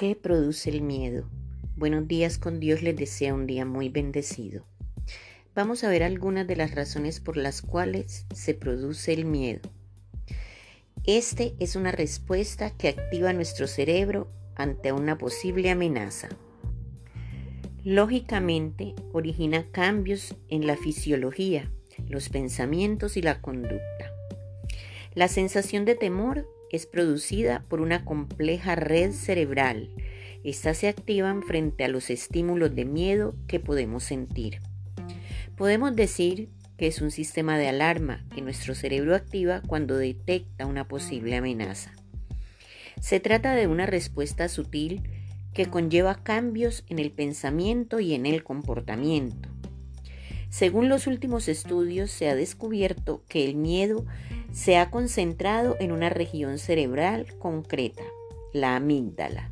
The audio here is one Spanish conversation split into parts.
qué produce el miedo? Buenos días con Dios les desea un día muy bendecido. Vamos a ver algunas de las razones por las cuales se produce el miedo. Este es una respuesta que activa nuestro cerebro ante una posible amenaza. Lógicamente, origina cambios en la fisiología, los pensamientos y la conducta. La sensación de temor es producida por una compleja red cerebral. Estas se activan frente a los estímulos de miedo que podemos sentir. Podemos decir que es un sistema de alarma que nuestro cerebro activa cuando detecta una posible amenaza. Se trata de una respuesta sutil que conlleva cambios en el pensamiento y en el comportamiento. Según los últimos estudios, se ha descubierto que el miedo se ha concentrado en una región cerebral concreta, la amígdala,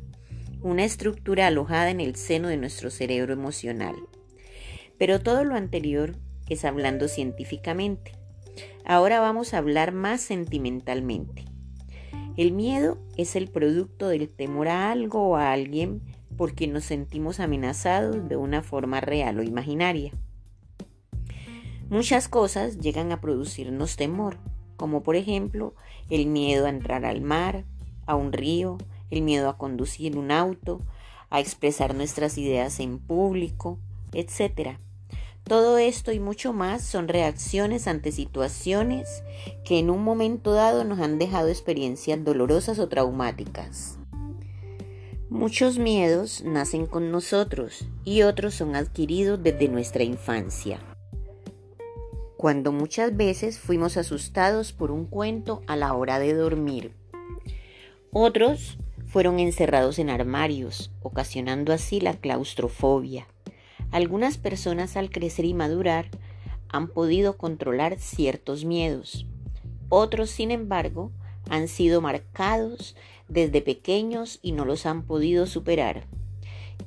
una estructura alojada en el seno de nuestro cerebro emocional. Pero todo lo anterior es hablando científicamente. Ahora vamos a hablar más sentimentalmente. El miedo es el producto del temor a algo o a alguien por quien nos sentimos amenazados de una forma real o imaginaria. Muchas cosas llegan a producirnos temor, como por ejemplo el miedo a entrar al mar, a un río, el miedo a conducir un auto, a expresar nuestras ideas en público, etc. Todo esto y mucho más son reacciones ante situaciones que en un momento dado nos han dejado experiencias dolorosas o traumáticas. Muchos miedos nacen con nosotros y otros son adquiridos desde nuestra infancia cuando muchas veces fuimos asustados por un cuento a la hora de dormir. Otros fueron encerrados en armarios, ocasionando así la claustrofobia. Algunas personas al crecer y madurar han podido controlar ciertos miedos. Otros, sin embargo, han sido marcados desde pequeños y no los han podido superar.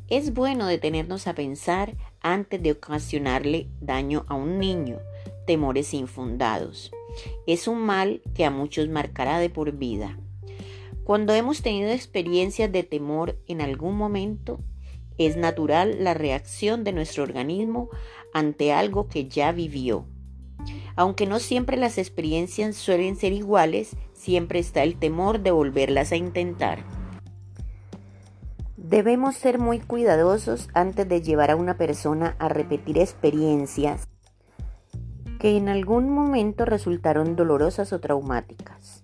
Es bueno detenernos a pensar antes de ocasionarle daño a un niño, temores infundados. Es un mal que a muchos marcará de por vida. Cuando hemos tenido experiencias de temor en algún momento, es natural la reacción de nuestro organismo ante algo que ya vivió. Aunque no siempre las experiencias suelen ser iguales, siempre está el temor de volverlas a intentar. Debemos ser muy cuidadosos antes de llevar a una persona a repetir experiencias que en algún momento resultaron dolorosas o traumáticas.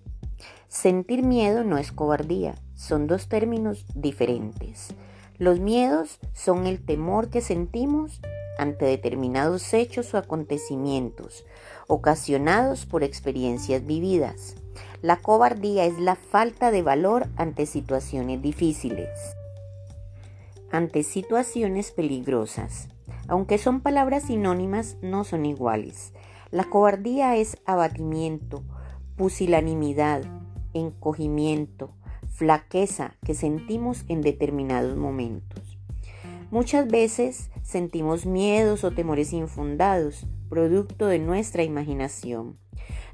Sentir miedo no es cobardía, son dos términos diferentes. Los miedos son el temor que sentimos ante determinados hechos o acontecimientos ocasionados por experiencias vividas. La cobardía es la falta de valor ante situaciones difíciles, ante situaciones peligrosas. Aunque son palabras sinónimas, no son iguales. La cobardía es abatimiento, pusilanimidad, encogimiento, flaqueza que sentimos en determinados momentos. Muchas veces sentimos miedos o temores infundados, producto de nuestra imaginación.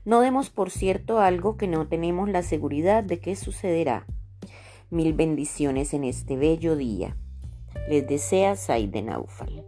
No demos por cierto algo que no tenemos la seguridad de que sucederá. Mil bendiciones en este bello día. Les desea Saide Naufal.